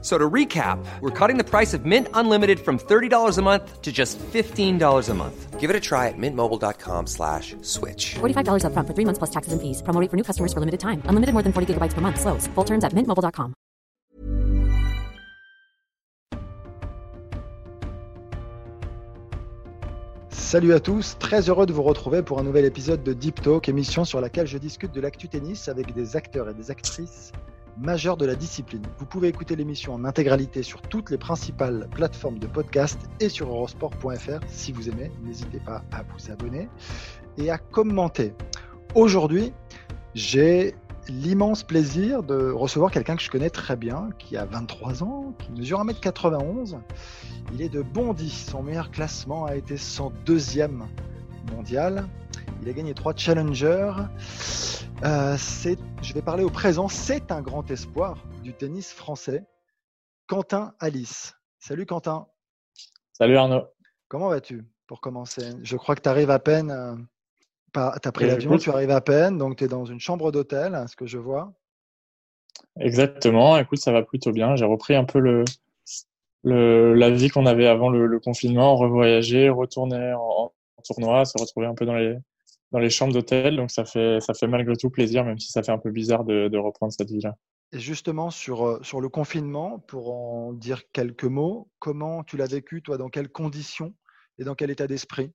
So to recap, we're cutting the price of Mint Unlimited from $30 a month to just $15 a month. Give it a try at mintmobile.com slash switch. $45 upfront for three months plus taxes and fees. Promo rate for new customers for limited time. Unlimited more than 40 gigabytes per month. Slows. Full terms at mintmobile.com. Salut à tous, très heureux de vous retrouver pour un nouvel épisode de Deep Talk, émission sur laquelle je discute de l'actu tennis avec des acteurs et des actrices majeurs de la discipline. Vous pouvez écouter l'émission en intégralité sur toutes les principales plateformes de podcast et sur eurosport.fr si vous aimez. N'hésitez pas à vous abonner et à commenter. Aujourd'hui, j'ai l'immense plaisir de recevoir quelqu'un que je connais très bien, qui a 23 ans, qui mesure 1m91. Il est de Bondy. Son meilleur classement a été son deuxième mondial. Il a gagné trois challengers. Euh, je vais parler au présent. C'est un grand espoir du tennis français. Quentin Alice. Salut Quentin. Salut Arnaud. Comment vas-tu pour commencer? Je crois que tu arrives à peine. Euh, tu as pris l'avion, tu arrives à peine, donc tu es dans une chambre d'hôtel, ce que je vois. Exactement. Écoute, ça va plutôt bien. J'ai repris un peu le, le la vie qu'on avait avant le, confinement, revoyager, retourner en, en, tournoi, se retrouver un peu dans les, dans les chambres d'hôtel. Donc ça fait, ça fait malgré tout plaisir, même si ça fait un peu bizarre de, de reprendre cette vie-là. Et justement, sur, euh, sur le confinement, pour en dire quelques mots, comment tu l'as vécu, toi, dans quelles conditions et dans quel état d'esprit?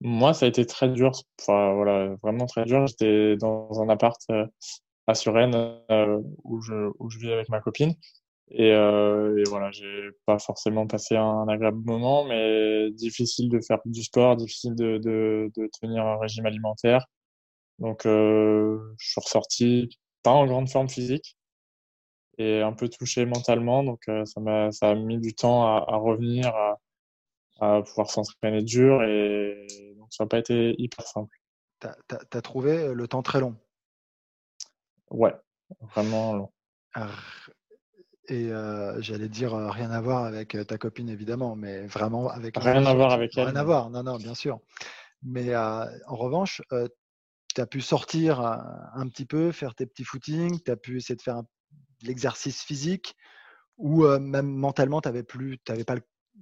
Moi, ça a été très dur, enfin, voilà, vraiment très dur. J'étais dans un appart euh, à Suresnes euh, où, je, où je vis avec ma copine. Et, euh, et, voilà, j'ai pas forcément passé un, agréable moment, mais difficile de faire du sport, difficile de, de, de tenir un régime alimentaire. Donc, euh, je suis ressorti pas en grande forme physique et un peu touché mentalement. Donc, euh, ça m'a ça a mis du temps à, à revenir, à, à pouvoir s'entraîner dur et donc ça n'a pas été hyper simple. Tu as, as, trouvé le temps très long? Ouais, vraiment long. Et j'allais dire rien à voir avec ta copine évidemment, mais vraiment avec rien à voir avec elle. Rien à voir, non non bien sûr. Mais en revanche, tu as pu sortir un petit peu, faire tes petits footings, tu as pu essayer de faire l'exercice physique, ou même mentalement tu n'avais pas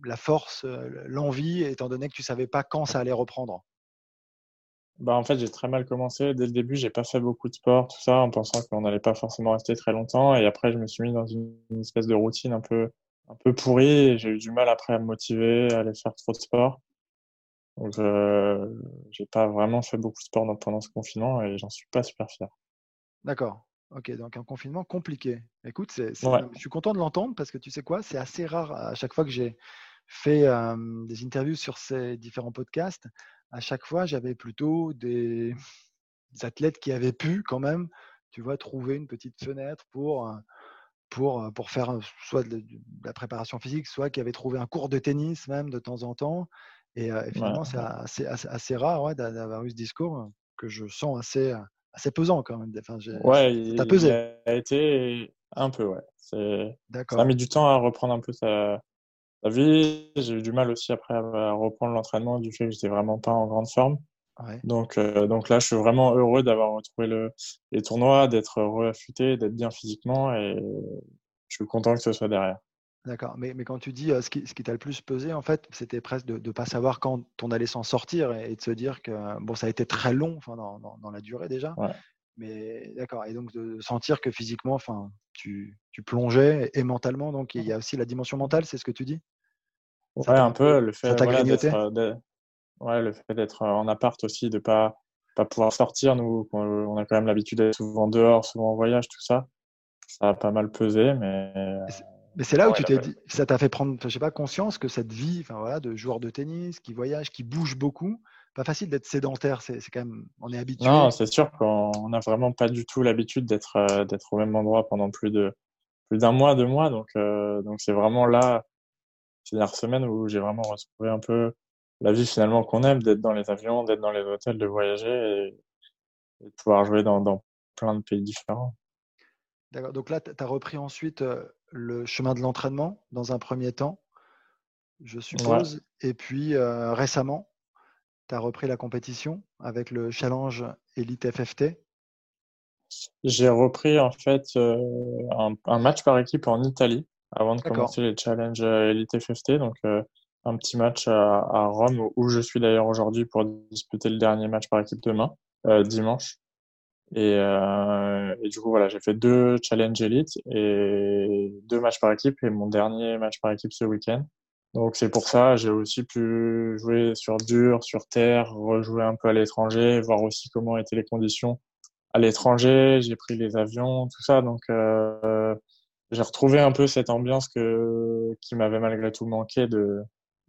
la force, l'envie, étant donné que tu savais pas quand ça allait reprendre? Bah, en fait, j'ai très mal commencé. Dès le début, j'ai pas fait beaucoup de sport, tout ça, en pensant qu'on n'allait pas forcément rester très longtemps. Et après, je me suis mis dans une, espèce de routine un peu, un peu pourrie. J'ai eu du mal après à me motiver, à aller faire trop de sport. Donc, euh, j'ai pas vraiment fait beaucoup de sport pendant ce confinement et j'en suis pas super fier. D'accord. Ok, donc un confinement compliqué. Écoute, c'est, je suis content de l'entendre parce que tu sais quoi, c'est assez rare à chaque fois que j'ai fait euh, des interviews sur ces différents podcasts à chaque fois, j'avais plutôt des, athlètes qui avaient pu quand même, tu vois, trouver une petite fenêtre pour, pour, pour faire soit de, la préparation physique, soit qui avaient trouvé un cours de tennis même de temps en temps. Et, finalement, c'est assez, assez, rare d'avoir eu ce discours que je sens assez, assez pesant quand même. Enfin, ouais, ça pesé. Il a été un peu, ouais. Ça a mis du temps à reprendre un peu sa, la vie. J'ai eu du mal aussi après à reprendre l'entraînement du fait que j'étais vraiment pas en grande forme. Donc, euh, donc là, je suis vraiment heureux d'avoir retrouvé le, les tournois, d'être réaffûté, d'être bien physiquement et je suis content que ce soit derrière. D'accord, mais, mais quand tu dis euh, ce qui, ce qui t'a le plus pesé, en fait, c'était presque de ne pas savoir quand on allait s'en sortir et, de se dire que bon, ça a été très long enfin, dans, dans, la durée déjà. Mais d'accord, et donc de sentir que physiquement, enfin, tu, tu plongeais et, mentalement, donc il y a aussi la dimension mentale, c'est ce que tu dis? Ouais, un peu. Le fait, voilà, d'être, euh, ouais, le fait d'être en appart aussi, de pas pas pouvoir sortir. Nous, on a quand même l'habitude d'être souvent dehors, souvent en voyage, tout ça. Ça a pas mal pesé, mais. Mais c'est là où tu t'es dit, ça t'a fait prendre, je sais pas, conscience que cette vie, enfin voilà, de joueur de tennis qui voyage, qui bouge beaucoup, pas facile d'être sédentaire. C'est, quand même, on est habitué. Non, c'est sûr qu'on n'a vraiment pas du tout l'habitude d'être euh, d'être au même endroit pendant plus de plus d'un mois, deux mois. Donc euh, donc c'est vraiment là ces dernières semaines où j'ai vraiment retrouvé un peu la vie finalement qu'on aime, d'être dans les avions, d'être dans les hôtels, de voyager et, de pouvoir jouer dans, dans, plein de pays différents. D'accord. Donc là, tu as repris ensuite euh, le chemin de l'entraînement dans un premier temps, je suppose. Et puis euh, récemment, tu as repris la compétition avec le challenge Elite FFT. J'ai repris en fait euh, un, match par équipe en Italie avant de commencer les challenges Elite FFT. Donc un petit match à, Rome où je suis d'ailleurs aujourd'hui pour disputer le dernier match par équipe demain, dimanche. Et, euh, et, du coup, voilà, j'ai fait deux challenges Elite et deux matchs par équipe et mon dernier match par équipe ce week-end. Donc c'est pour ça, j'ai aussi pu jouer sur dur, sur terre, rejouer un peu à l'étranger, voir aussi comment étaient les conditions à l'étranger. J'ai pris les avions, tout ça. Donc euh, j'ai retrouvé un peu cette ambiance que qui m'avait malgré tout manqué de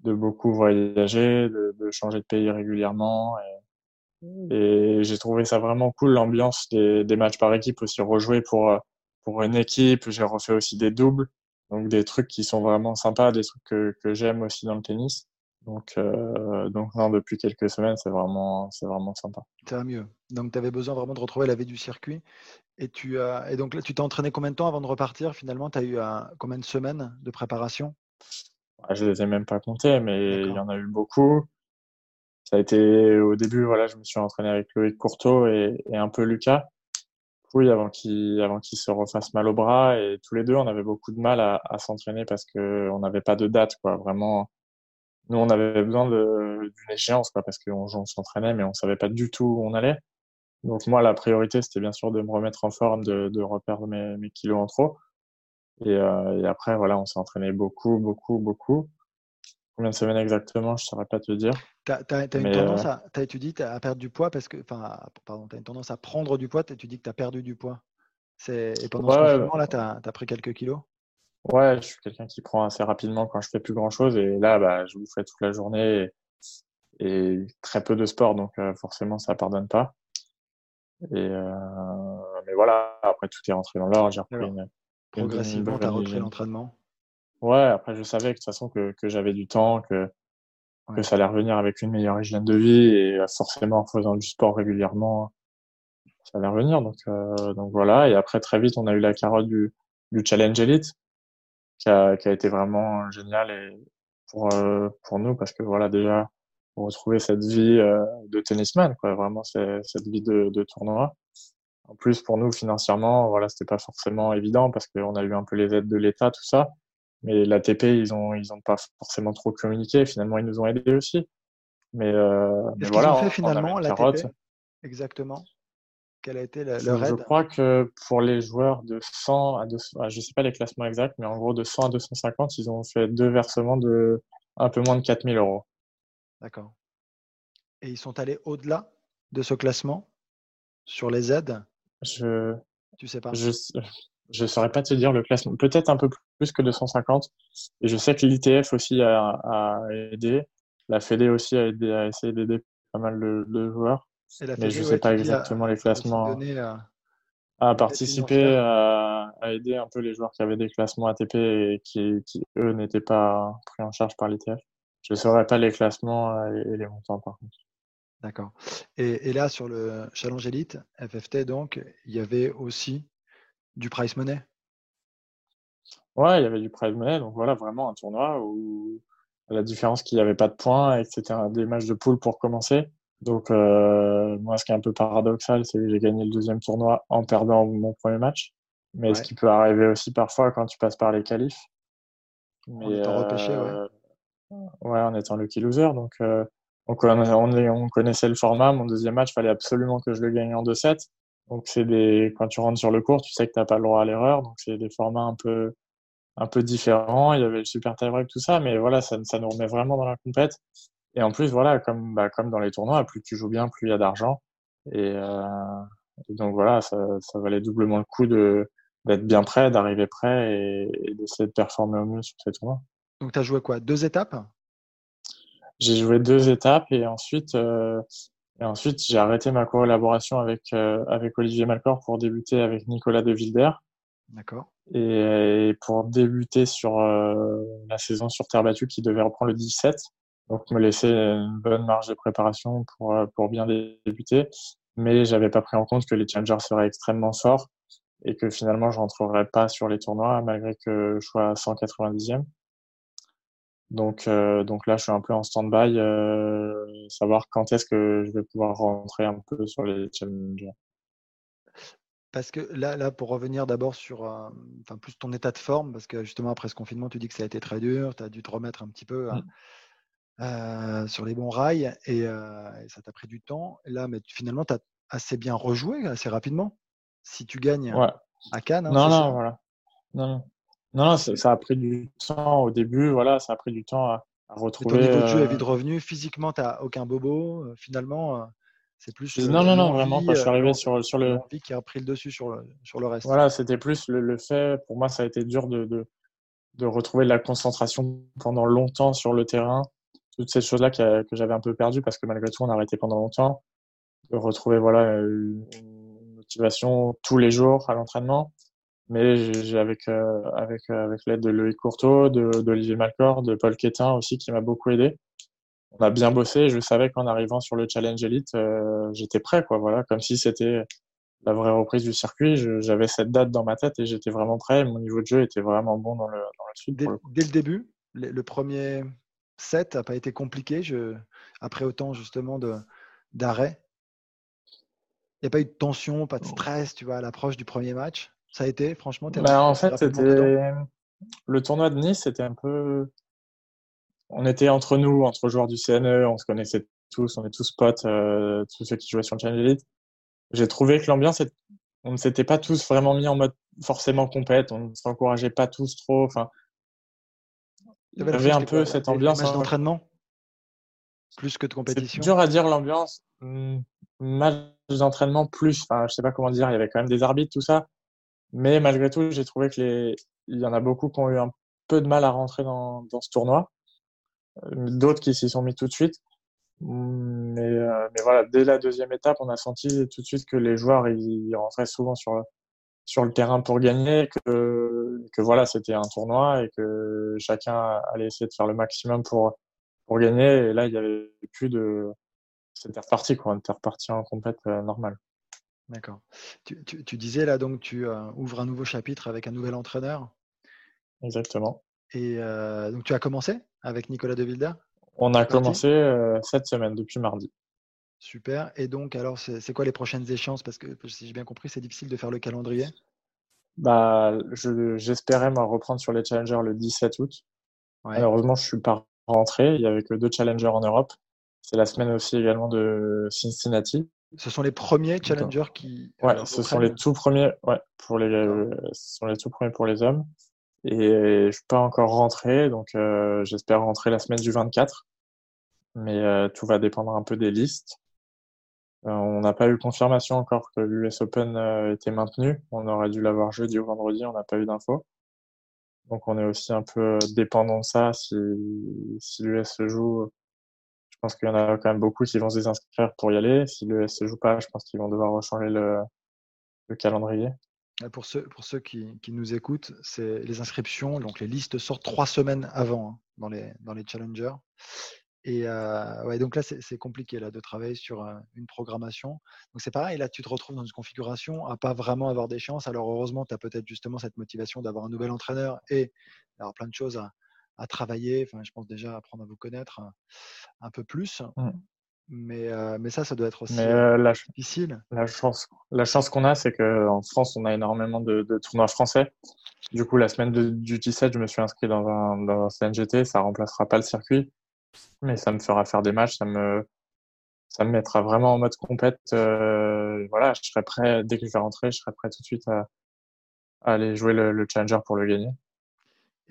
de beaucoup voyager, de, de changer de pays régulièrement. Et, et j'ai trouvé ça vraiment cool, l'ambiance des, des, matchs par équipe aussi, rejouer pour, pour une équipe. J'ai refait aussi des doubles, donc des trucs qui sont vraiment sympas, des trucs que, que j'aime aussi dans le tennis. Donc, euh, donc non, depuis quelques semaines, c'est vraiment, c'est vraiment sympa. Ça va mieux. Donc, tu avais besoin vraiment de retrouver la vie du circuit. Et, tu, as, et donc là, tu t'es entraîné combien de temps avant de repartir Finalement, tu as eu un, combien de semaines de préparation? Je ne les ai même pas comptés, mais il y en a eu beaucoup ça a été au début, voilà, je me suis entraîné avec Loïc Courteau et, et un peu Lucas. Avant qu'il avant qu'il se refasse mal au bras et tous les deux, on avait beaucoup de mal à, à s'entraîner parce que on n'avait pas de date, quoi. Vraiment, nous, on avait besoin d'une échéance, quoi, parce qu'on on, s'entraînait, mais on savait pas du tout où on allait. Donc moi, la priorité, c'était bien sûr de me remettre en forme, de, de reperdre mes, mes kilos en trop. Et, euh, et après, voilà, on s'est entraîné beaucoup, beaucoup, beaucoup. Combien de semaines exactement, je ne saurais pas te dire. Tu as, une tendance euh à, tu dis, à perdre du poids parce que, enfin, pardon, tu as une tendance à prendre du poids, tu dis que tu as perdu du poids. Et pendant ce moment là, tu as, pris quelques kilos? Ouais, je suis quelqu'un qui prend assez rapidement quand je fais plus grand chose. Et là, bah, je vous fais toute la journée et, très peu de sport. Donc, euh, forcément, ça ne pardonne pas. Et, euh, mais voilà, après, tout est rentré dans l'ordre. J'ai repris une, Progressivement, tu as repris l'entraînement? Ouais, après, je savais que de toute façon que, que j'avais du temps, que, que ça allait revenir avec une meilleure hygiène de vie et euh, forcément en faisant du sport régulièrement, ça allait revenir. Donc, euh, donc voilà. Et après, très vite, on a eu la carotte du, du Challenge Elite qui a, qui a été vraiment génial et pour, euh, pour nous parce que voilà, déjà, on retrouver cette vie de tennisman, quoi. Vraiment, cette vie de, de tournoi. En plus, pour nous, financièrement, voilà, c'était pas forcément évident parce qu'on a eu un peu les aides de l'État, tout ça. Mais l'ATP, ils ont, ils ont pas forcément trop communiqué. Finalement, ils nous ont aidés aussi. Mais, euh, mais voilà. Ont fait finalement l'ATP Exactement. Quel a été leur aide Je crois que pour les joueurs de 100 à 200, ah, je sais pas les classements exacts, mais en gros de 100 à 250, ils ont fait deux versements de un peu moins de 4000 euros. D'accord. Et ils sont allés au-delà de ce classement sur les aides? Je. Tu sais pas? Je, je saurais pas te dire le classement. Peut-être un peu plus que 250. Et je sais que l'ITF aussi a, a, aidé. La Fédé aussi a, aidé, a essayé d'aider pas mal de, joueurs. mais je sais pas exactement les classements. À, participer, à, à, aider un peu les joueurs qui avaient des classements ATP et qui, qui eux, n'étaient pas pris en charge par l'ITF. Je ne saurais pas les classements euh, et les montants, par contre. D'accord. Et, et, là, sur le Challenge Elite, FFT, donc, il y avait aussi du price money? Ouais, il y avait du prize money, donc voilà, vraiment un tournoi où la différence qu'il n'y avait pas de points et que c'était des matchs de poule pour commencer. Donc, euh, moi, ce qui est un peu paradoxal, c'est que j'ai gagné le deuxième tournoi en perdant mon premier match. Mais ce qui peut arriver aussi parfois quand tu passes par les qualifs. Mais, en étant repêché, ouais. Ouais, en étant lucky loser. Donc, euh, donc on, on, on, connaissait le format. Mon deuxième match, il fallait absolument que je le gagne en 2-7. Donc c'est des quand tu rentres sur le cours, tu sais que tu n'as pas le droit à l'erreur, donc c'est des formats un peu un peu différents. Il y avait le super tie break tout ça, mais voilà, ça, ça nous remet vraiment dans la compète. Et en plus, voilà, comme bah, comme dans les tournois, plus tu joues bien, plus il y a d'argent. Et, euh, donc voilà, ça, ça valait doublement le coup de d'être bien prêt, d'arriver prêt et, d'essayer de performer au mieux sur ces tournois. Donc tu as joué quoi? Deux étapes? J'ai joué deux étapes et ensuite euh, et ensuite, j'ai arrêté ma collaboration avec, euh, avec Olivier Malcor pour débuter avec Nicolas De Wilder. D'accord. Et, pour débuter sur euh, la saison sur terre battue qui devait reprendre le 17. Donc, me laisser une bonne marge de préparation pour, euh, pour bien débuter. Mais j'avais pas pris en compte que les challengers seraient extrêmement forts et que finalement je rentrerai pas sur les tournois malgré que je sois à 190e. Donc, euh, donc là, je suis un peu en stand-by, euh, savoir quand est-ce que je vais pouvoir rentrer un peu sur les challengers. Parce que là, là pour revenir d'abord sur euh, enfin, plus ton état de forme, parce que justement après ce confinement, tu dis que ça a été très dur, tu as dû te remettre un petit peu mmh. sur les bons rails et, ça t'a pris du temps. là, mais finalement, tu as assez bien rejoué assez rapidement. Si tu gagnes à Cannes. Hein, non, non, voilà. Non, non. Non, ça, a pris du temps au début, voilà, ça a pris du temps à, retrouver. ton niveau de jeu est vite revenu, physiquement, tu n'as aucun bobo, euh, finalement, euh, c'est plus. Non, non, non, vraiment, quand je suis arrivé euh, sur, sur le. qui a pris le dessus sur le, sur le reste. Voilà, c'était plus le, fait, pour moi, ça a été dur de, de, de, retrouver la concentration pendant longtemps sur le terrain, toutes ces choses-là que, que j'avais un peu perdues parce que malgré tout, on a arrêté pendant longtemps, de retrouver voilà, une motivation tous les jours à l'entraînement mais j'ai avec euh, avec euh, avec l'aide de Loïc Courteau, d'Olivier Malcor, de Paul Quétin aussi qui m'a beaucoup aidé. On a bien bossé. Je savais qu'en arrivant sur le Challenge Elite, euh, j'étais prêt, quoi. Voilà, comme si c'était la vraie reprise du circuit. J'avais cette date dans ma tête et j'étais vraiment prêt. Mon niveau de jeu était vraiment bon dans le dans la suite. Dès le, dès le début, le, premier set n'a pas été compliqué. Je, après autant justement de d'arrêt. Il n'y a pas eu de tension, pas de stress, tu vois, à l'approche du premier match ça a été, franchement bah, En fait, c'était le tournoi de Nice, c'était un peu. On était entre nous, entre joueurs du CNE, on se connaissait tous, on est tous potes, euh, tous ceux qui jouaient sur le Challenge Elite. J'ai trouvé que l'ambiance, on ne s'était pas tous vraiment mis en mode forcément compète, on ne s'encourageait pas tous trop. Enfin, il y avait un peu cette ambiance. Hein. d'entraînement plus que de compétition. C'est dur à dire l'ambiance. Hmm, match d'entraînement plus. Enfin, je sais pas comment dire. Il y avait quand même des arbitres, tout ça. Mais malgré tout, j'ai trouvé que les... il y en a beaucoup qui ont eu un peu de mal à rentrer dans, dans ce tournoi. Euh, d'autres qui s'y sont mis tout de suite. Mais, euh, mais, voilà, dès la deuxième étape, on a senti tout de suite que les joueurs ils rentraient souvent sur, sur le terrain pour gagner, que, que voilà, c'était un tournoi et que chacun allait essayer de faire le maximum pour, pour gagner. Et là, il y avait plus de. C'était reparti, quoi. On était reparti en compète euh, normale. D'accord. Tu, disais là donc tu euh, ouvres un nouveau chapitre avec un nouvel entraîneur. Exactement. Et euh, donc tu as commencé avec Nicolas De Wilder On a commencé euh, cette semaine, depuis mardi. Super. Et donc alors c'est quoi les prochaines échéances? Parce que si j'ai bien compris, c'est difficile de faire le calendrier. Bah, j'espérais me reprendre sur les challengers le 17 août. Malheureusement, je suis pas rentré. Il y avait que deux challengers en Europe. C'est la semaine aussi également de Cincinnati. Ce sont les premiers challengers qui. Ouais, ce sont les tout premiers. Ouais, pour les, euh, ce sont les tout premiers pour les hommes. Et je suis pas encore rentré, donc euh, j'espère rentrer la semaine du 24. Mais euh, tout va dépendre un peu des listes. on n'a pas eu confirmation encore que l'US Open était maintenu. On aurait dû l'avoir jeudi ou vendredi, on n'a pas eu d'infos. Donc on est aussi un peu dépendant de ça. Si, si l'US se joue, pense qu'il y en a quand même beaucoup qui vont se désinscrire pour y aller. Si le S se joue pas, je pense qu'ils vont devoir rechanger le, le calendrier. Pour ceux, qui, nous écoutent, c'est les inscriptions, donc les listes sortent trois semaines avant hein, dans, les, challengers. Et euh, ouais, donc là, c'est compliqué là, de travailler sur euh, une programmation. Donc c'est pareil, là, tu te retrouves dans une configuration à pas vraiment avoir des chances. Alors heureusement, tu as peut-être justement cette motivation d'avoir un nouvel entraîneur et d'avoir plein de choses à, à travailler. Enfin, je pense déjà apprendre à vous connaître un, peu plus. Mmh. Mais, euh, mais ça, ça doit être aussi euh, la, difficile. La chance, la chance qu'on a, c'est qu'en France, on a énormément de, tournois français. Du coup, la semaine du 17, je me suis inscrit dans un, dans un CNGT. Ça remplacera pas le circuit, mais ça me fera faire des matchs. Ça me, ça me mettra vraiment en mode compète. Euh, voilà, je serai prêt dès que je vais rentrer, je serai prêt tout de suite à, aller jouer le, challenger pour le gagner.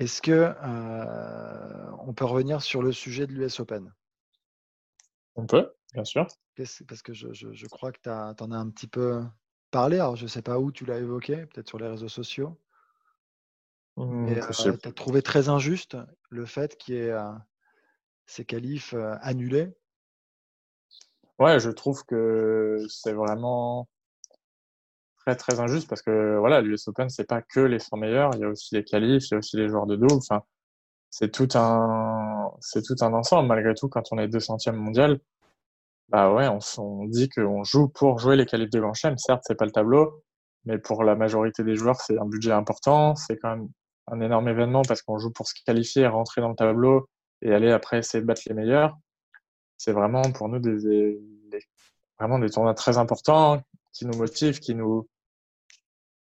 Est-ce que euh, on peut revenir sur le sujet de l'US Open? On peut, bien sûr. Parce que je, crois que tu en as un petit peu parlé. Alors, je ne sais pas où tu l'as évoqué, peut-être sur les réseaux sociaux. Mmh, Mais euh, tu as trouvé très injuste le fait qu'il y ait euh, ces qualifs annulés. Ouais, je trouve que c'est vraiment très injuste parce que voilà, l'US Open c'est pas que les 100 meilleurs, il y a aussi les qualifs, il y a aussi les joueurs de double. Enfin, c'est tout un c'est tout un ensemble. Malgré tout, quand on est 200e mondial, bah ouais, on, on dit qu'on joue pour jouer les qualifs de Grand Chelem. Certes, c'est pas le tableau, mais pour la majorité des joueurs, c'est un budget important. C'est quand même un énorme événement parce qu'on joue pour se qualifier, rentrer dans le tableau et aller après essayer de battre les meilleurs. C'est vraiment pour nous des, vraiment des tournois très importants qui nous motivent, qui nous.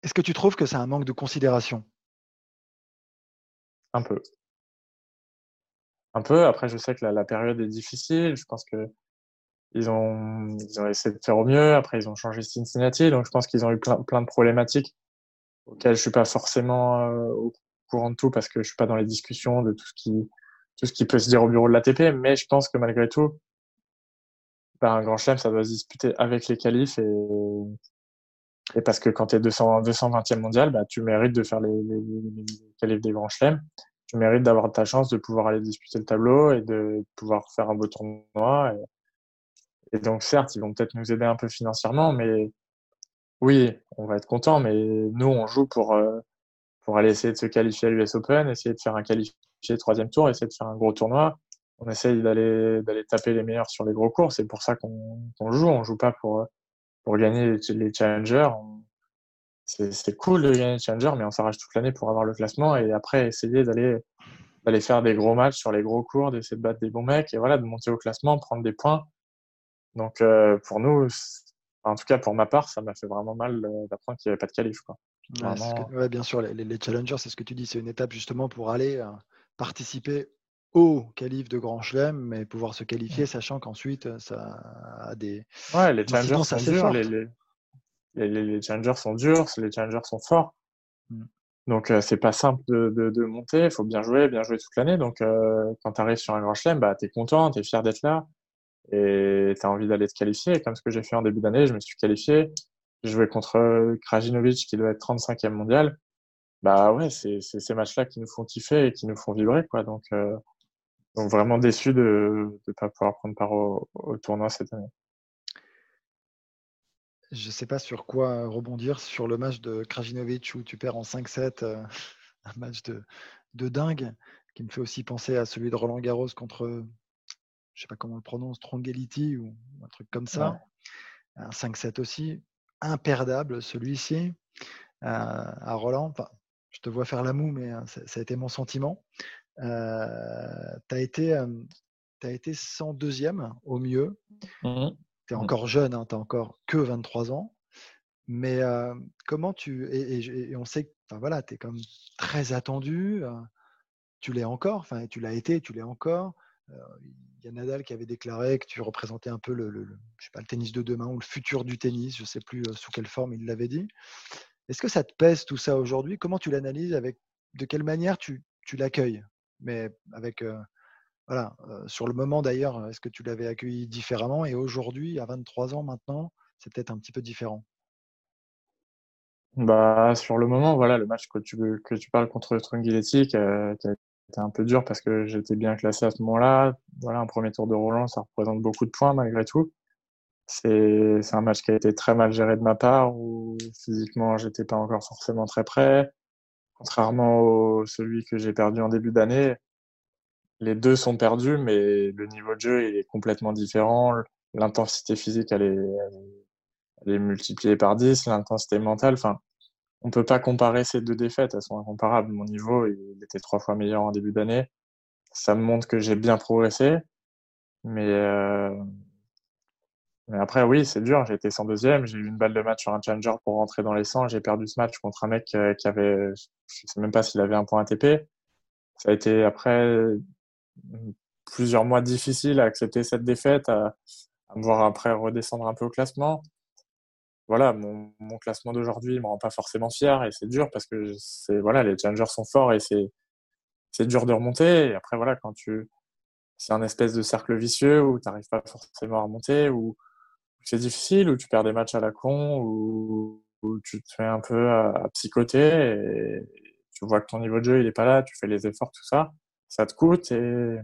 Est-ce que tu trouves que c'est un manque de considération? Un peu. Un peu. Après, je sais que la, période est difficile. Je pense que ils ont, essayé de faire au mieux. Après, ils ont changé Cincinnati. Donc, je pense qu'ils ont eu plein, de problématiques auxquelles je suis pas forcément euh, au courant de tout parce que je suis pas dans les discussions de tout ce qui, peut se dire au bureau de l'ATP. Mais je pense que malgré tout, ben, un grand chelem, ça doit se disputer avec les qualifs et, et parce que quand tu es 200, 220e mondial, bah, tu mérites de faire les, les, les qualifs des grands chelems. Tu mérites d'avoir ta chance de pouvoir aller disputer le tableau et de pouvoir faire un beau tournoi. Et, donc, certes, ils vont peut-être nous aider un peu financièrement, mais oui, on va être content. Mais nous, on joue pour, euh, pour aller essayer de se qualifier à l'US Open, essayer de faire un qualifié troisième tour, essayer de faire un gros tournoi. On essaye d'aller taper les meilleurs sur les gros cours. C'est pour ça qu'on joue. On joue pas pour pour gagner les, challengers. C'est cool de gagner les challengers, mais on s'arrache toute l'année pour avoir le classement et après essayer d'aller d'aller faire des gros matchs sur les gros cours, d'essayer de battre des bons mecs et voilà de monter au classement, prendre des points. Donc euh, pour nous, en tout cas pour ma part, ça m'a fait vraiment mal euh, d'apprendre qu'il n'y avait pas de qualif. Quoi. Ouais, bien sûr, les, les challengers, c'est ce que tu dis, c'est une étape justement pour aller euh, participer au qualif de Grand Chelem, mais pouvoir se qualifier, sachant qu'ensuite ça a des. Ouais, les challengers sont durs. Les, les, les, challengers sont durs, les challengers sont forts. Mmh. Donc c'est pas simple de, de, de monter, il faut bien jouer, bien jouer toute l'année. Donc quand tu arrives sur un Grand Chelem, bah, tu es content, tu es fier d'être là et tu as envie d'aller te qualifier. comme ce que j'ai fait en début d'année, je me suis qualifié. J'ai joué contre Krajinovic qui doit être 35e mondial. Bah ouais, c'est ces matchs-là qui nous font kiffer et qui nous font vibrer. quoi. Donc, euh, donc vraiment déçu de ne pas pouvoir prendre part au, tournoi cette année. Je ne sais pas sur quoi rebondir sur le match de Krajinovic où tu perds en 5-7, euh, un match de, de dingue qui me fait aussi penser à celui de Roland Garros contre je sais pas comment on le prononce, Trongeliti ou un truc comme ça. Un 5-7 aussi, imperdable celui-ci. Euh, à Roland, enfin, je te vois faire la moue, mais hein, ça, a été mon sentiment. Euh, tu as été, as été 102e au mieux. Mmh tu es mmh. encore jeune, hein, tu n'as encore que 23 ans. Mais euh, comment tu. Et, on sait que voilà, tu es comme très attendu. tu l'es encore, enfin, tu l'as été, tu l'es encore. Il y a Nadal qui avait déclaré que tu représentais un peu le, je sais pas, le tennis de demain ou le futur du tennis. Je ne sais plus sous quelle forme il l'avait dit. Est-ce que ça te pèse tout ça aujourd'hui? Comment tu l'analyses? Avec De quelle manière tu, tu l'accueilles? Mais avec voilà, sur le moment d'ailleurs, est-ce que tu l'avais accueilli différemment? Et aujourd'hui, à 23 ans maintenant, c'est peut-être un petit peu différent. Bah, sur le moment, voilà, le match que tu, que tu parles contre Strungiletti, qui, a, qui a c'était un peu dur parce que j'étais bien classé à ce moment-là. Voilà, un premier tour de Roland, ça représente beaucoup de points malgré tout. C'est, c'est un match qui a été très mal géré de ma part, où physiquement, j'étais pas encore forcément très prêt. Contrairement à celui que j'ai perdu en début d'année, les deux sont perdus, mais le niveau de jeu il est complètement différent. L'intensité physique, elle est, multipliée par 10, l'intensité mentale, enfin, on peut pas comparer ces deux défaites, elles sont incomparables. Mon niveau, il était trois fois meilleur en début d'année. Ça me montre que j'ai bien progressé. Mais, euh, mais après, oui, c'est dur. J'ai été 102e. J'ai eu une balle de match sur un challenger pour rentrer dans les 100. J'ai perdu ce match contre un mec euh, qui avait, je sais même pas s'il avait un point ATP. Ça a été après plusieurs mois difficiles à accepter cette défaite, à, me voir après redescendre un peu au classement voilà, mon, classement d'aujourd'hui me rend pas forcément fier et c'est dur parce que c'est voilà, les challengers sont forts et c'est c'est dur de remonter. Après voilà, quand tu c'est un espèce de cercle vicieux où tu n'arrives pas forcément à remonter, ou c'est difficile, où tu perds des matchs à la con, ou où tu te fais un peu à, psychoter et tu vois que ton niveau de jeu il est pas là, tu fais les efforts, tout ça, ça te coûte et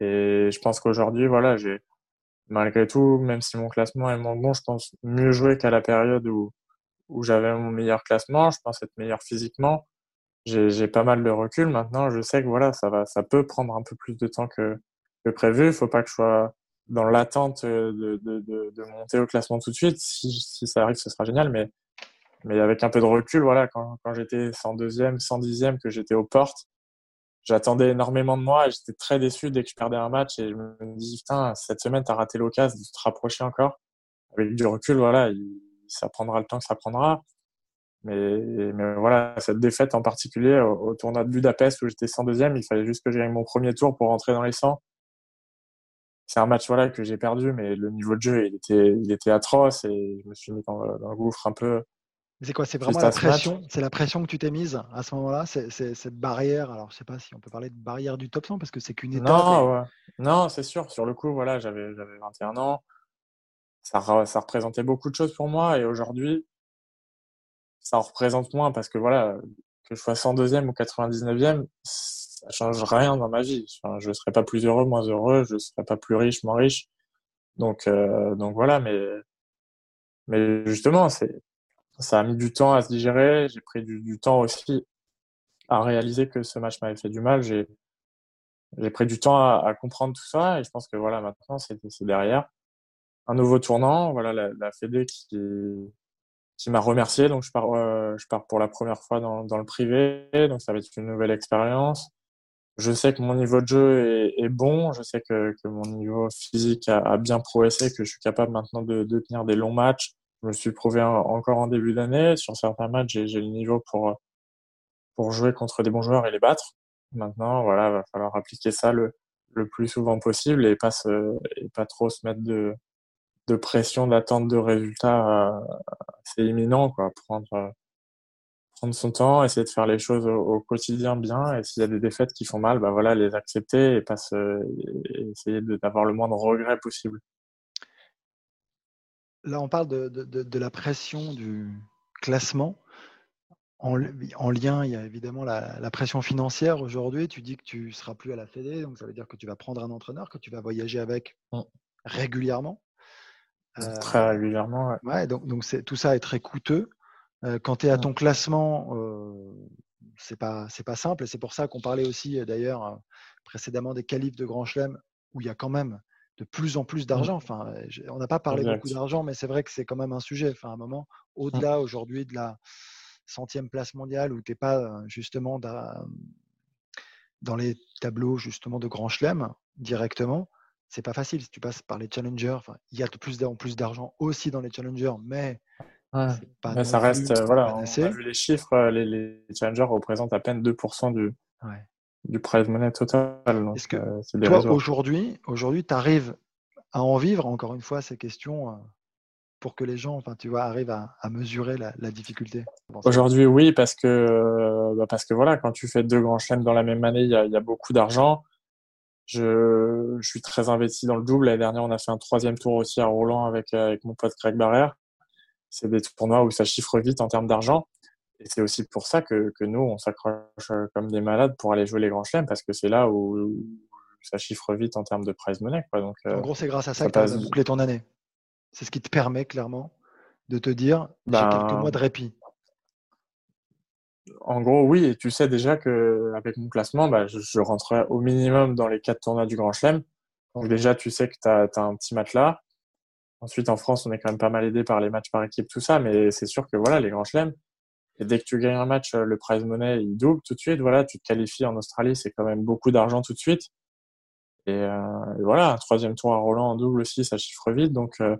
et je pense qu'aujourd'hui voilà j'ai malgré tout, même si mon classement est moins bon, je pense mieux jouer qu'à la période où, où j'avais mon meilleur classement. Je pense être meilleur physiquement. J'ai pas mal de recul. Maintenant, je sais que voilà, ça va, ça peut prendre un peu plus de temps que, que prévu. Il faut pas que je sois dans l'attente de, de, de, de, monter au classement tout de suite. Si, si ça arrive, ce sera génial. Mais, Mais avec un peu de recul, voilà, quand, quand j'étais 102e, 110e, que j'étais aux portes, j'attendais énormément de moi et j'étais très déçu dès que je perdais un match et je me dis, putain, cette semaine, tu as raté l'occasion de te rapprocher encore. Avec du recul, voilà, ça prendra le temps que ça prendra. Mais, mais voilà, cette défaite en particulier au, tournoi de Budapest où j'étais 102e, il fallait juste que j'aille mon premier tour pour rentrer dans les 100. C'est un match voilà que j'ai perdu, mais le niveau de jeu il était, il était atroce et je me suis mis dans, dans le gouffre un peu. C'est quoi C'est vraiment la pression C'est la pression que tu t'es mise à ce moment-là C'est cette barrière Alors, je sais pas si on peut parler de barrière du top 100 parce que c'est qu'une étape. Non, non c'est sûr. Sur le coup, voilà, j'avais 21 ans. Ça, ça représentait beaucoup de choses pour moi et aujourd'hui, ça en représente moins parce que voilà, que je sois 102e ou 99e, ça change rien dans ma vie. Je serais pas plus heureux, moins heureux, je serais pas plus riche, moins riche. Donc, euh, donc voilà, mais, mais justement, c'est, ça a mis du temps à se digérer. J'ai pris du, temps aussi à réaliser que ce match m'avait fait du mal. J'ai, j'ai pris du temps à, comprendre tout ça et je pense que voilà, maintenant, c'est, c'est derrière. Un nouveau tournant, voilà, la, la Fédé qui, qui m'a remercié. Donc, je pars, euh, je pars pour la première fois dans, dans, le privé. Donc, ça va être une nouvelle expérience. Je sais que mon niveau de jeu est, est bon. Je sais que, que, mon niveau physique a, a, bien progressé, que je suis capable maintenant de, de tenir des longs matchs. Je me suis prouvé encore en début d'année. Sur certains matchs, j'ai le niveau pour, pour jouer contre des bons joueurs et les battre. Maintenant, voilà, va falloir appliquer ça le, le plus souvent possible et pas, se, et pas trop se mettre de, de pression, d'attente de résultats euh, assez imminent, quoi. Prendre, euh, prendre son temps, essayer de faire les choses au, quotidien bien, et s'il y a des défaites qui font mal, bah voilà, les accepter et pas se, et essayer d'avoir le moins de regrets possible. Là, on parle de, de, de la pression du classement. En, en, lien, il y a évidemment la, la pression financière aujourd'hui. Tu dis que tu seras plus à la Fédé, donc ça veut dire que tu vas prendre un entraîneur que tu vas voyager avec mmh. régulièrement. Euh, très régulièrement. Ouais, donc, donc tout ça est très coûteux. Euh, quand tu es à ton classement, c'est pas c'est pas simple. Et c'est pour ça qu'on parlait aussi d'ailleurs précédemment des qualifs de Grand Chelem où il y a quand même de plus en plus mmh. d'argent. Enfin, on n'a pas parlé beaucoup d'argent, mais c'est vrai que c'est quand même un sujet. Enfin, à un moment, mmh. au-delà aujourd'hui de la centième place mondiale où tu n'es pas justement dans les tableaux justement de Grand Chelem directement, c'est pas facile. Si tu passes par les challengers, enfin, il y a de plus en plus d'argent aussi dans les challengers, mais, mais ça reste, euh, voilà, on a vu les chiffres, euh, les, les, challengers représentent à peine 2% du, ouais. du prize money total. Est-ce que euh, toi, aujourd'hui, aujourd'hui, tu arrives à en vivre, encore une fois, ces questions, euh, pour que les gens, enfin, tu vois, arrivent à, à mesurer la, la difficulté? Aujourd'hui, oui, parce que, bah parce que voilà, quand tu fais deux grands chelems dans la même année, il y a, y a beaucoup d'argent. Je, je, suis très investi dans le double. L'année dernière, on a fait un troisième tour aussi à Roland avec, avec mon pote Greg Barrère. C'est des tournois où ça chiffre vite en termes d'argent. Et c'est aussi pour ça que, que nous, on s'accroche comme des malades pour aller jouer les grands chelems parce que c'est là où, ça chiffre vite en termes de prize money. Quoi. Donc, en gros, c'est grâce à ça, ça que tu as bouclé ton année. C'est ce qui te permet clairement de te dire ben, j'ai quelques mois de répit. En gros, oui, et tu sais déjà que avec mon classement, bah, je, je, rentrerai au minimum dans les quatre tournois du Grand Chelem. Donc déjà, tu sais que tu as, as, un petit là. Ensuite, en France, on est quand même pas mal aidé par les matchs par équipe, tout ça, mais c'est sûr que voilà, les Grands Chelems, et dès que tu gagnes un match, le prize money, il double tout de suite. Voilà, tu te qualifies en Australie, c'est quand même beaucoup d'argent tout de suite. Et, euh, voilà, un troisième tour à Roland en double aussi, ça chiffre vite. Donc, euh,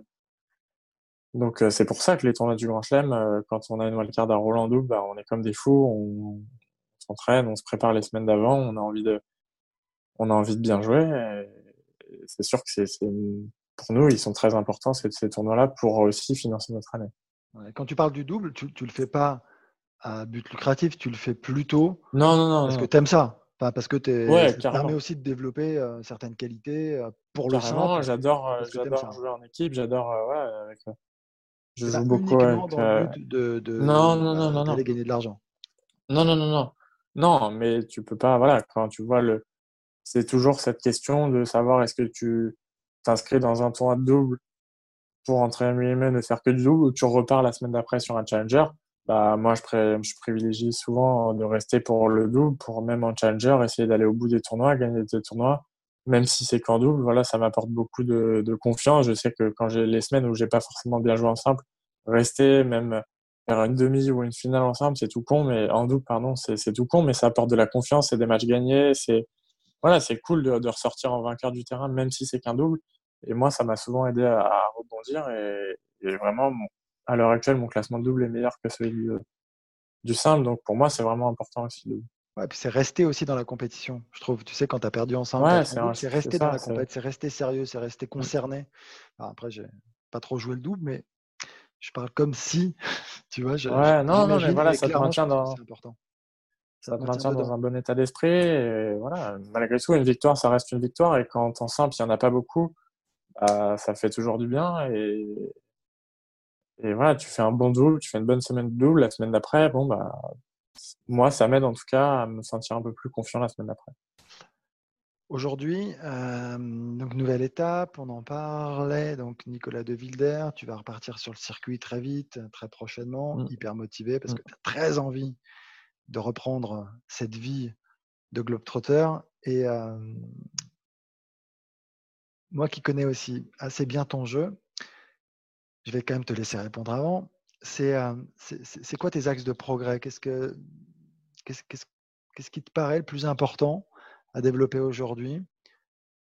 donc euh, c'est pour ça que les tournois du Grand Chelem, euh, quand on a une wildcard à Roland en double, bah, on est comme des fous, on, s'entraîne, on se prépare les semaines d'avant, on a envie de, on a envie de bien jouer. C'est sûr que c'est, pour nous, ils sont très importants ces, ces tournois-là pour aussi financer notre année. Quand tu parles du double, tu, tu le fais pas à but lucratif, tu le fais plutôt non, non, non, parce que tu aimes ça. Enfin, parce que es, ouais, ça permet aussi de développer euh, certaines qualités euh, pour le simple. J'adore, euh, j'adore jouer en équipe. J'adore, ouais, avec, je joue beaucoup avec. Dans le but de, de, non, non, non, non, non. gagner de l'argent. Non, non, non, non, non. Mais tu peux pas. Voilà, quand tu vois le, c'est toujours cette question de savoir est-ce que tu t'inscris dans un tournoi de double pour entrer à et ne faire que du double ou tu repars la semaine d'après sur un challenger bah, moi, je, pré je privilégie souvent de rester pour le double, pour même en challenger, essayer d'aller au bout des tournois, gagner des tournois, même si c'est qu'en double. Voilà, ça m'apporte beaucoup de, confiance. Je sais que quand j'ai les semaines où j'ai pas forcément bien joué en simple, rester, même une demi ou une finale ensemble, c'est tout con, mais en double, pardon, c'est tout con, mais ça apporte de la confiance, c'est des matchs gagnés, c'est voilà, c'est cool de, de, ressortir en vainqueur du terrain, même si c'est qu'un double. Et moi, ça m'a souvent aidé à, rebondir. Et, et vraiment, à l'heure actuelle, mon classement de double est meilleur que celui du, du simple. Donc pour moi, c'est vraiment important aussi. Ouais, puis c'est rester aussi dans la compétition, je trouve. Tu sais, quand tu as perdu ensemble, ouais, c'est rester dans la compétition, c'est rester sérieux, c'est rester concerné. Alors après, j'ai pas trop joué le double, mais je parle comme si, tu vois. ouais, non, non, mais voilà, ça te maintient dans. Important. Ça, te maintient dans un bon état d'esprit. Et voilà, malgré tout, une victoire, ça reste une victoire. Et quand en simple, il n'y en a pas beaucoup, bah, ça fait toujours du bien. Et, et voilà, tu fais un bon double, tu fais une bonne semaine de double. La semaine d'après, bon, bah, moi, ça m'aide en tout cas à me sentir un peu plus confiant la semaine d'après. Aujourd'hui, euh, donc nouvelle étape, on en parlait. Donc Nicolas De Wilder, tu vas repartir sur le circuit très vite, très prochainement, mmh. hyper motivé parce mmh. que tu as très envie de reprendre cette vie de globetrotter. Et euh, moi qui connais aussi assez bien ton jeu, je vais quand même te laisser répondre avant. C'est euh, quoi tes axes de progrès? Qu'est-ce que qu'est-ce qui te paraît le plus important à développer aujourd'hui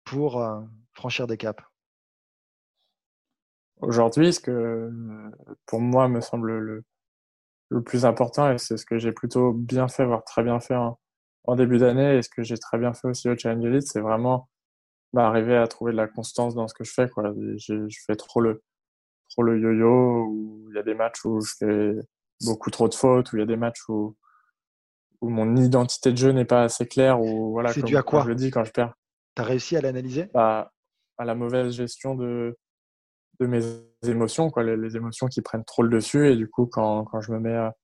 pour euh, franchir des caps? Aujourd'hui, ce que pour moi me semble le, le plus important, et c'est ce que j'ai plutôt bien fait, voire très bien fait en, début d'année, et ce que j'ai très bien fait aussi au Challenge Elite, c'est vraiment bah, arriver à trouver de la constance dans ce que je fais. Quoi. Je, je fais trop le, trop le yo-yo, où il y a des matchs où je fais beaucoup trop de fautes, où il y a des matchs où, où mon identité de jeu n'est pas assez claire. Ou, voilà, c'est dû à quoi Je le dis quand je perds. Tu as réussi à l'analyser? Bah, À la mauvaise gestion de, de mes émotions, quoi, les, émotions qui prennent trop le dessus. Et du coup, quand, quand je me mets à,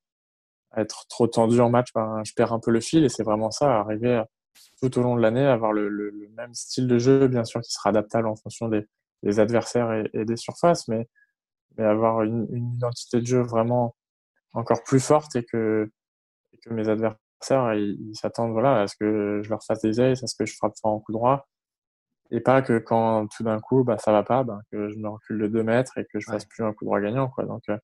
être trop tendu en match, ben, je perds un peu le fil. Et c'est vraiment ça, arriver tout au long de l'année, avoir le, le, même style de jeu, bien sûr, qui sera adaptable en fonction des, des adversaires et, et, des surfaces, mais, mais avoir une, une, identité de jeu vraiment encore plus forte et que, et que mes adversaires ils s'attendent voilà, à ce que je leur fasse des ailes, à ce que je frappe fort en coup droit, et pas que quand tout d'un coup bah, ça va pas, bah, que je me recule de 2 mètres et que je fasse plus un coup droit gagnant. Quoi. Donc euh,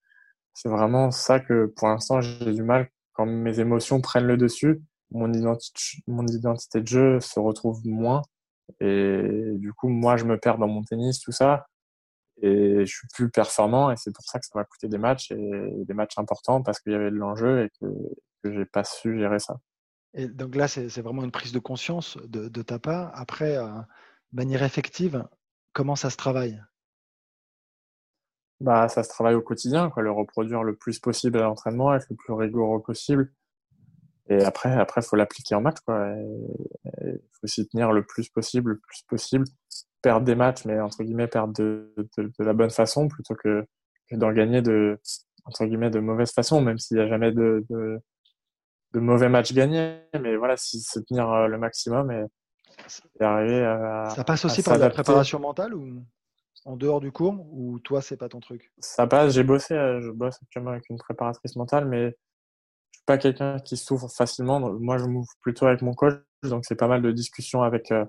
c'est vraiment ça que pour l'instant j'ai du mal quand mes émotions prennent le dessus. Mon identité, mon identité de jeu se retrouve moins et du coup moi je me perds dans mon tennis tout ça et je suis plus performant et c'est pour ça que ça m'a coûté des matchs et des matchs importants parce qu'il y avait de l'enjeu et que que j'ai pas su gérer ça. Et donc là c'est vraiment une prise de conscience de, de ta part. Après euh, manière effective, comment ça se travaille? Bah, Ça se travaille au quotidien, quoi, le reproduire le plus possible à l'entraînement, être le plus rigoureux possible. Et après, après, faut l'appliquer en match, quoi. Il faut s'y tenir le plus possible, le plus possible. Perdre des matchs, mais entre guillemets, perdre de, de, la bonne façon plutôt que, que d'en gagner de, entre guillemets, de mauvaise façon, même s'il n'y a jamais de, de, de, mauvais matchs gagnés. Mais voilà, si se tenir euh, le maximum et, ça passe aussi par la préparation mentale ou en dehors du cours ou toi c'est pas ton truc? Ça passe, j'ai bossé, euh, je bosse actuellement avec une préparatrice mentale, mais je suis pas quelqu'un qui souffre facilement. Moi je m'ouvre plutôt avec mon coach, donc c'est pas mal de discussions avec. Euh,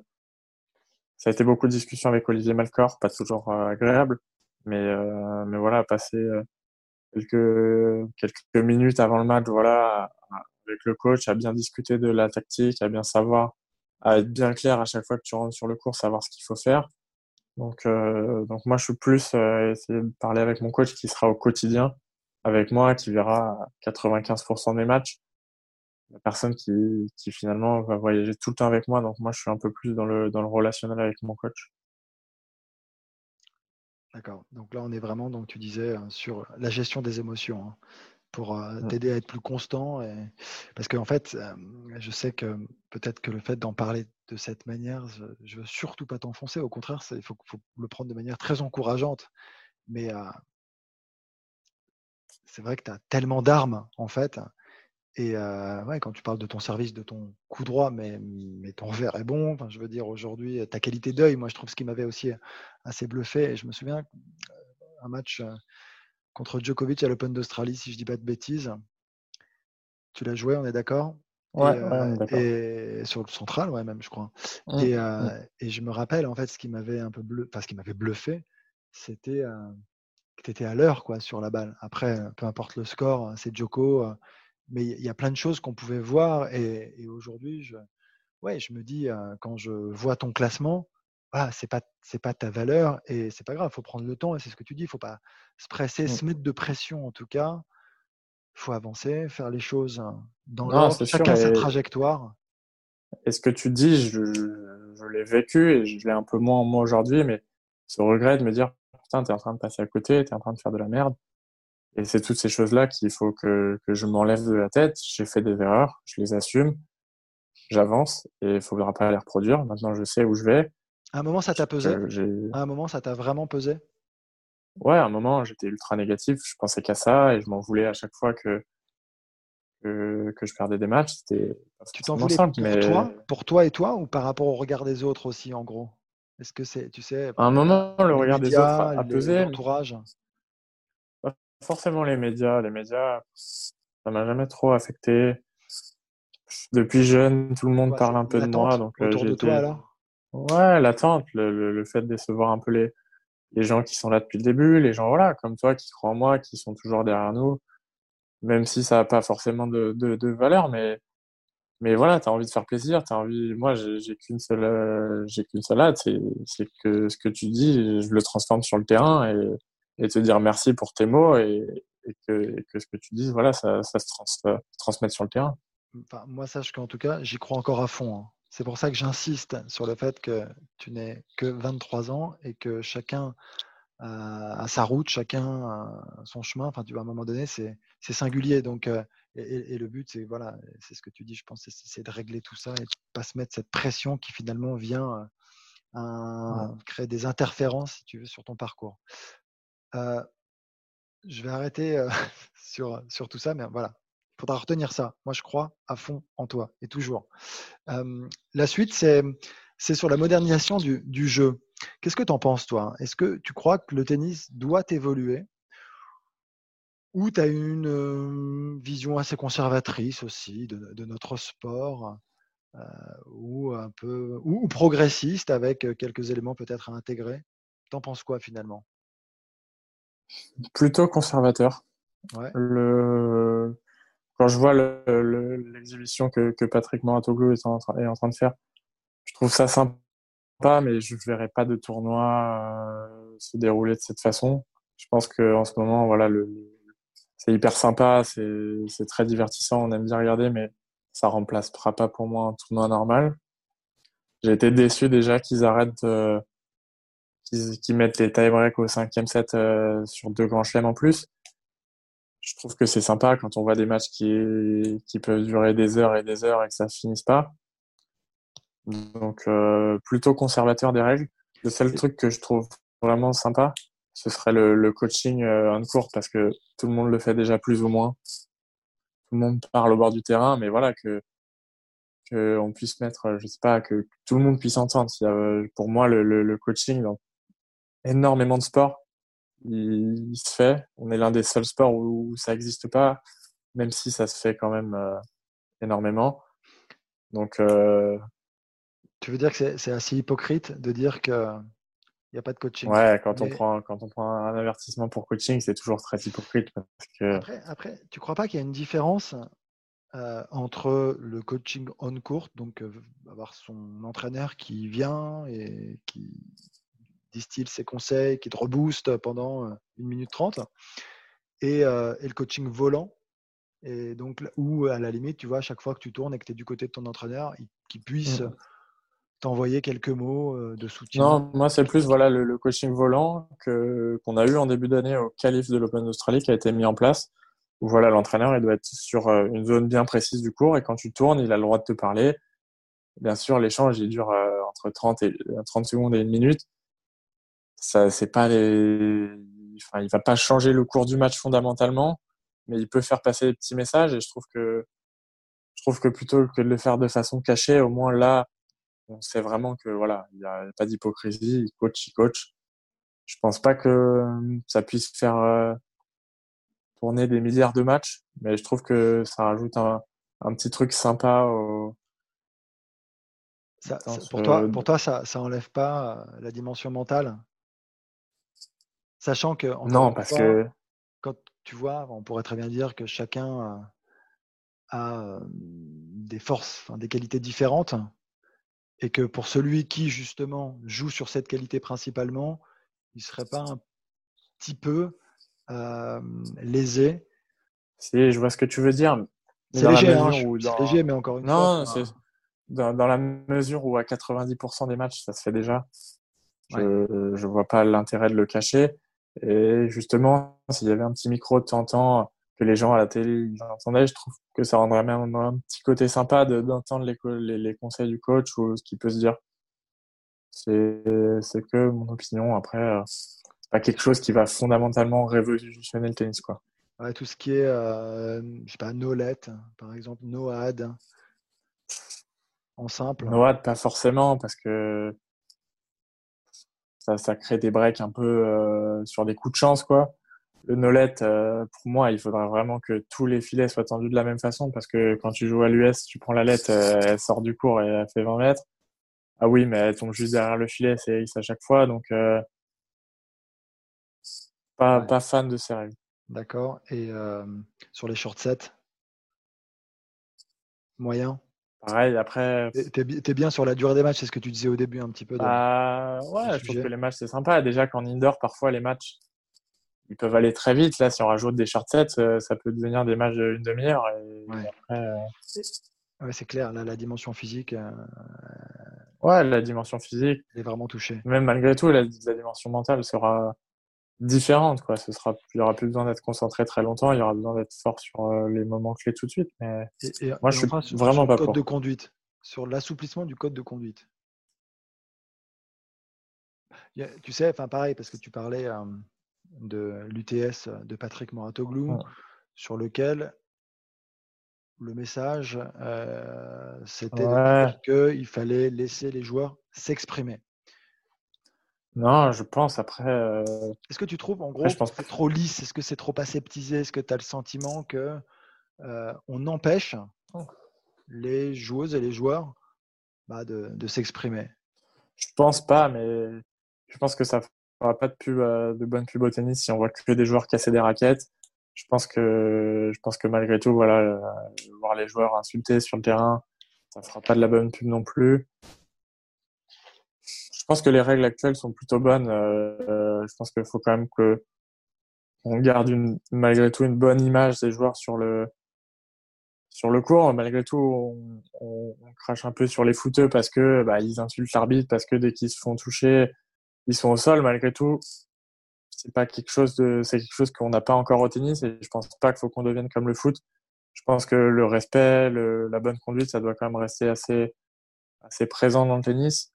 ça a été beaucoup de discussions avec Olivier Malcor, pas toujours euh, agréable, mais mais voilà, passer quelques quelques minutes avant le match, voilà, avec le coach, à bien discuter de la tactique, à bien savoir à être bien clair à chaque fois que tu rentres sur le cours, savoir ce qu'il faut faire. Donc, euh, donc moi, je suis plus euh, essayer de parler avec mon coach qui sera au quotidien avec moi, qui verra 95% des matchs. La personne qui, qui finalement va voyager tout le temps avec moi. Donc moi, je suis un peu plus dans le, dans le relationnel avec mon coach. D'accord. Donc là, on est vraiment, donc tu disais, hein, sur la gestion des émotions. Hein pour mmh. t'aider à être plus constant. Et... Parce qu'en fait, je sais que peut-être que le fait d'en parler de cette manière, je ne veux surtout pas t'enfoncer. Au contraire, il faut, faut, le prendre de manière très encourageante. Mais c'est vrai que tu as tellement d'armes, en fait. Et ouais, quand tu parles de ton service, de ton coup droit, mais, mais ton verre est bon. Enfin, je veux dire, aujourd'hui, ta qualité d'œil, moi, je trouve ce qui m'avait aussi assez bluffé. Et je me souviens, un match contre Djokovic à l'Open d'Australie, si je dis pas de bêtises. Tu l'as joué, on est d'accord? Ouais, et, euh, sur le central, ouais, même, je crois. Mmh, et, euh, mmh. et, je me rappelle, en fait, ce qui m'avait un peu bleu, enfin, ce qui m'avait bluffé, c'était euh, que tu étais à l'heure quoi, sur la balle. Après, peu importe le score, c'est Joko. Mais il y a plein de choses qu'on pouvait voir. Et, aujourd'hui, je, ouais, je me dis, quand je vois ton classement, ah, c'est pas c'est pas ta valeur et c'est pas grave, il faut prendre le temps et c'est ce que tu dis, il faut pas se presser, mmh. se mettre de pression en tout cas. Il faut avancer, faire les choses dans l'ordre, chacun sa trajectoire. Et ce que tu dis, je, je, l'ai vécu et je l'ai un peu moins moi aujourd'hui, mais ce regret de me dire putain, t'es en train de passer à côté, t'es en train de faire de la merde. Et c'est toutes ces choses-là qu'il faut que, que je m'enlève de la tête. J'ai fait des erreurs, je les assume, j'avance et il faudra pas les reproduire. Maintenant, je sais où je vais. À un moment, ça t'a pesé? À un moment, ça t'a vraiment pesé? Ouais, à un moment, j'étais ultra négatif. Je pensais qu'à ça et je m'en voulais à chaque fois que, que, que je perdais des matchs. C'était tu t'en voulais simple, pour, mais... toi, pour toi et toi ou par rapport au regard des autres aussi, en gros? Est-ce que c'est, tu sais, à un moment, le regard des autres a pesé. L'entourage Pas forcément les médias. Les médias, ça m'a jamais trop affecté. Depuis jeune, tout le monde parle un peu de moi. Donc, euh, autour de toi alors? Ouais, l'attente, le, le, fait de décevoir un peu les, les gens qui sont là depuis le début, les gens voilà, comme toi qui croient en moi, qui sont toujours derrière nous, même si ça n'a pas forcément de, de, de, valeur, mais, mais voilà, tu as envie de faire plaisir, tu envie. Moi, j'ai qu'une seule, euh, j'ai qu'une seule hâte, c'est que ce que tu dis, je le transforme sur le terrain et, te dire merci pour tes mots et, que, ce que tu dis, voilà, ça, se trans, transmette sur le terrain. Enfin, moi, sache qu'en tout cas, j'y crois encore à fond. Hein. C'est pour ça que j'insiste sur le fait que tu n'es que 23 ans et que chacun a, sa route, chacun son chemin. Enfin, tu vois, à un moment donné, c'est singulier. Donc, euh, et, le but, c'est voilà, c'est ce que tu dis, je pense, c'est de régler tout ça et de pas se mettre cette pression qui finalement vient euh, créer des interférences, si tu veux, sur ton parcours. Euh, je vais arrêter sur, sur tout ça, mais voilà, il faudra retenir ça. Moi, je crois à fond en toi et toujours. la suite, c'est sur la modernisation du, jeu. Qu'est-ce que tu en penses, toi? Est-ce que tu crois que le tennis doit évoluer? Ou tu as une vision assez conservatrice aussi de, notre sport ou un peu ou, progressiste avec quelques éléments peut-être à intégrer? T'en penses quoi finalement? Plutôt conservateur. Le quand je vois l'exhibition que, que, Patrick Moratoglou est en, est en train de faire, je trouve ça sympa, mais je ne verrai pas de tournoi euh, se dérouler de cette façon. Je pense qu'en ce moment, voilà, c'est hyper sympa, c'est très divertissant, on aime bien regarder, mais ça remplacera pas pour moi un tournoi normal. J'ai été déçu déjà qu'ils arrêtent, qu'ils mettent les tie-breaks au cinquième set euh, sur deux grands chelems en plus je trouve que c'est sympa quand on voit des matchs qui, qui peuvent durer des heures et des heures et que ça finisse pas. Donc, euh, plutôt conservateur des règles. Le seul truc que je trouve vraiment sympa, ce serait le, coaching euh, en cours parce que tout le monde le fait déjà plus ou moins. Tout le monde parle au bord du terrain, mais voilà que qu'on puisse mettre, je sais pas, que tout le monde puisse entendre. pour moi, le, coaching dans énormément de sports, il, se fait. On est l'un des seuls sports où, ça n'existe pas, même si ça se fait quand même euh, énormément. Donc, euh, tu veux dire que c'est assez hypocrite de dire qu'il n'y a pas de coaching? Ouais, quand, on prend, quand on prend un avertissement pour coaching, c'est toujours très hypocrite. Parce que... après, après, tu crois pas qu'il y a une différence euh, entre le coaching on court, donc avoir son entraîneur qui vient et qui distille ses conseils, qui te rebooste pendant euh, une minute trente, et, euh, et, le coaching volant. Et donc, où à la limite, tu vois, à chaque fois que tu tournes et que tu es du côté de ton entraîneur, qu'il puisse mmh. T'envoyer quelques mots euh, de soutien? Non, moi, c'est plus voilà, le, coaching volant que, qu'on a eu en début d'année au calife de l'Open d'Australie qui a été mis en place. Où voilà, l'entraîneur, il doit être sur une zone bien précise du cours et quand tu tournes, il a le droit de te parler. Bien sûr, l'échange, il dure entre 30, et, 30 secondes et une minute ça c'est pas les enfin il va pas changer le cours du match fondamentalement mais il peut faire passer des petits messages et je trouve que je trouve que plutôt que de le faire de façon cachée au moins là on sait vraiment que voilà il y a pas d'hypocrisie il coach il coach je pense pas que ça puisse faire euh, tourner des milliards de matchs mais je trouve que ça rajoute un, un petit truc sympa au, ça, pour, toi, pour toi, ça, ça enlève pas euh, la dimension mentale? Sachant que. Non, parce que. Quand tu vois, on pourrait très bien dire que chacun a, des forces, des qualités différentes. Et que pour celui qui, justement, joue sur cette qualité principalement, il ne serait pas un petit peu lésé. Si, je vois ce que tu veux dire. C'est léger, hein, léger, mais encore une non, fois. Dans, dans, la mesure où à 90% des matchs, ça se fait déjà. Je ne vois pas l'intérêt de le cacher. Et justement, s'il y avait un petit micro de temps en temps que les gens à la télé ils entendaient, je trouve que ça rendrait même un petit côté sympa d'entendre les, les, les, conseils du coach ou ce qu'il peut se dire. C'est que mon opinion. Après, euh, c'est pas quelque chose qui va fondamentalement révolutionner le tennis. Quoi. Ouais, tout ce qui est, euh, je sais pas, Nolet, par exemple, Noad, en simple. Noad, pas forcément, parce que ça, ça crée des breaks un peu euh, sur des coups de chance, quoi. Le Nolet, euh, pour moi, il faudra vraiment que tous les filets soient tendus de la même façon, parce que quand tu joues à l'US, tu prends la lettre, elle sort du cours et elle fait 20 mètres. Ah oui, mais elle tombe juste derrière le filet, c'est X à chaque fois, donc euh, pas, pas fan de ces règles. D'accord. Et sur les short sets? Moyen? Pareil, après. T'es es bien sur la durée des matchs, c'est ce que tu disais au début un petit peu. Bah, ouais, je trouve que les matchs c'est sympa. Déjà qu'en indoor, parfois les matchs ils peuvent aller très vite. Là, si on rajoute des short sets, ça peut devenir des matchs d'une demi-heure. Ouais. ouais c'est clair. Là, la dimension physique. Ouais, la dimension physique. est vraiment touchée. Même malgré tout, la dimension mentale sera différente. Quoi. Ce sera, il n'y aura plus besoin d'être concentré très longtemps, il y aura besoin d'être fort sur euh, les moments clés tout de suite. Mais moi, je suis vraiment pas code pour. de conduite, sur l'assouplissement du code de conduite. Tu sais, enfin pareil, parce que tu parlais euh, de l'UTS de Patrick Moratoglou, sur lequel le message, euh, c'était qu'il fallait laisser les joueurs s'exprimer. Non, je pense après. Euh, Est-ce que tu trouves en gros que c'est trop lisse? Est-ce que c'est trop aseptisé? Est-ce que tu as le sentiment que euh, on empêche les joueuses et les joueurs bah, de, s'exprimer? Je pense pas, mais je pense que ça fera pas de pub euh, de bonne pub au tennis si on voit que des joueurs casser des raquettes. Je pense que je pense que malgré tout, voilà, voir les joueurs insultés sur le terrain, ça fera pas de la bonne pub non plus je pense que les règles actuelles sont plutôt bonnes. Euh, je pense qu'il faut quand même que on garde une, malgré tout une bonne image des joueurs sur le sur le court. Malgré tout, on, on, crache un peu sur les footeux parce que bah, ils insultent l'arbitre parce que dès qu'ils se font toucher, ils sont au sol. Malgré tout, c'est pas quelque chose de c'est quelque chose qu'on n'a pas encore au tennis et je pense pas qu'il faut qu'on devienne comme le foot. Je pense que le respect, la bonne conduite, ça doit quand même rester assez assez présent dans le tennis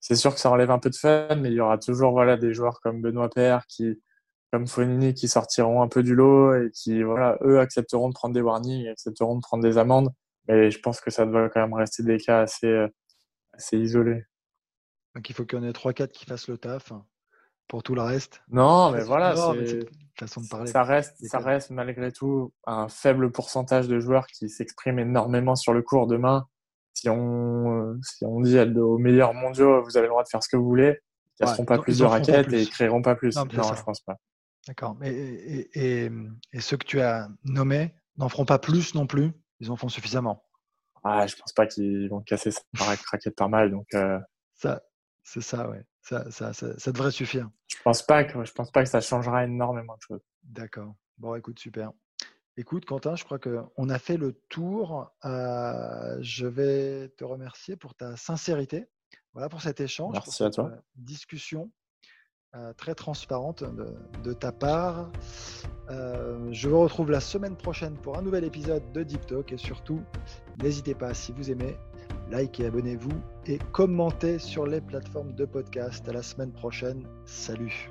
c'est sûr que ça enlève un peu de fun, mais il y aura toujours voilà des joueurs comme Benoît Père qui comme Fonini qui sortiront un peu du lot et qui voilà eux accepteront de prendre des warnings, accepteront de prendre des amendes, mais je pense que ça doit quand même rester des cas assez assez isolés. Donc il faut qu'il y en ait 3-4 qui fassent le taf pour tout le reste. Non, mais voilà, c'est façon de parler. Ça reste, ça reste malgré tout un faible pourcentage de joueurs qui s'expriment énormément sur le cours demain si on, euh, si on dit aux meilleurs mondiaux, vous avez le droit de faire ce que vous voulez, ils ne ouais, pas plus de raquettes et ils créeront pas plus. Non, je pense pas. D'accord. Et, et, et, ceux que tu as nommés n'en feront pas plus non plus? Ils en font suffisamment? Ah, Je pense pas qu'ils vont casser sa raquette par mal. Donc, euh... ça, c'est ça, ouais. Ça, ça, ça, ça, devrait suffire. Je pense pas que je pense pas que ça changera énormément de choses. D'accord. Bon, écoute, super. Écoute, Quentin, je crois qu'on a fait le tour. Euh, je vais te remercier pour ta sincérité. Voilà pour cet échange. Merci à toi. Discussion euh, très transparente de, ta part. Euh, je vous retrouve la semaine prochaine pour un nouvel épisode de Deep Talk. Et surtout, n'hésitez pas, si vous aimez, likez, abonnez-vous et commentez sur les plateformes de podcast. À la semaine prochaine. Salut.